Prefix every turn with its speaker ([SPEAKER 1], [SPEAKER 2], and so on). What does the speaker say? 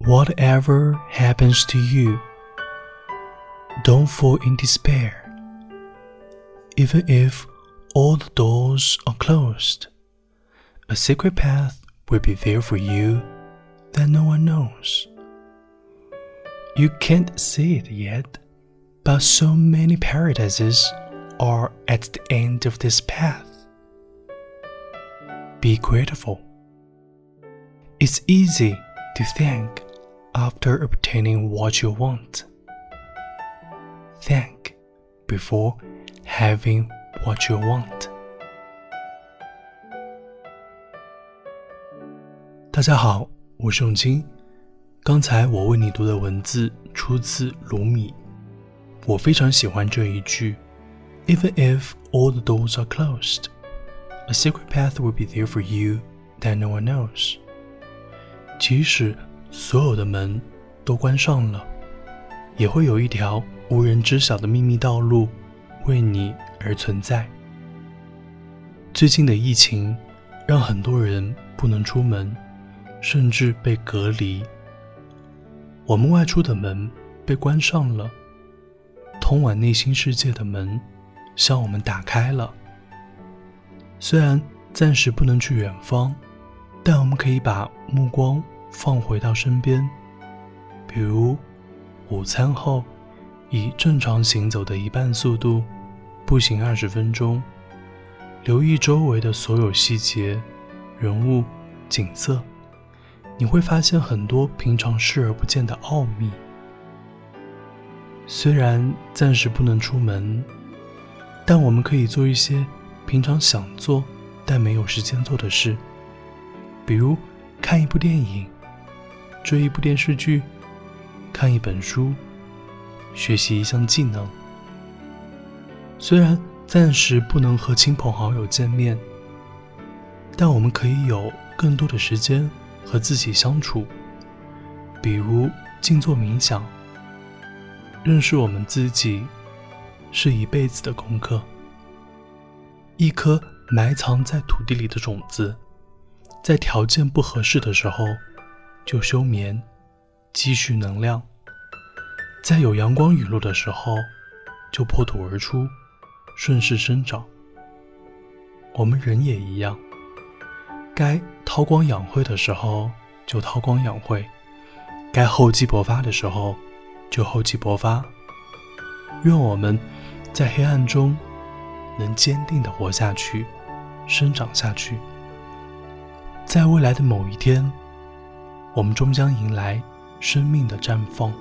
[SPEAKER 1] Whatever happens to you, don't fall in despair. Even if all the doors are closed, a secret path will be there for you that no one knows. You can't see it yet, but so many paradises are at the end of this path. Be grateful. It's easy to thank after obtaining what you want. Thank before having what you want. 大家好，我是永清。刚才我为你读的文字出自卢米，我非常喜欢这一句：Even if all the doors are closed, a secret path will be there for you that no one knows. 即使 所有的门都关上了，也会有一条无人知晓的秘密道路为你而存在。最近的疫情让很多人不能出门，甚至被隔离。我们外出的门被关上了，通往内心世界的门向我们打开了。虽然暂时不能去远方，但我们可以把目光。放回到身边，比如午餐后，以正常行走的一半速度步行二十分钟，留意周围的所有细节、人物、景色，你会发现很多平常视而不见的奥秘。虽然暂时不能出门，但我们可以做一些平常想做但没有时间做的事，比如看一部电影。追一部电视剧，看一本书，学习一项技能。虽然暂时不能和亲朋好友见面，但我们可以有更多的时间和自己相处。比如静坐冥想，认识我们自己，是一辈子的功课。一颗埋藏在土地里的种子，在条件不合适的时候。就休眠，积蓄能量，在有阳光雨露的时候，就破土而出，顺势生长。我们人也一样，该韬光养晦的时候就韬光养晦，该厚积薄发的时候就厚积薄发。愿我们在黑暗中能坚定的活下去，生长下去，在未来的某一天。我们终将迎来生命的绽放。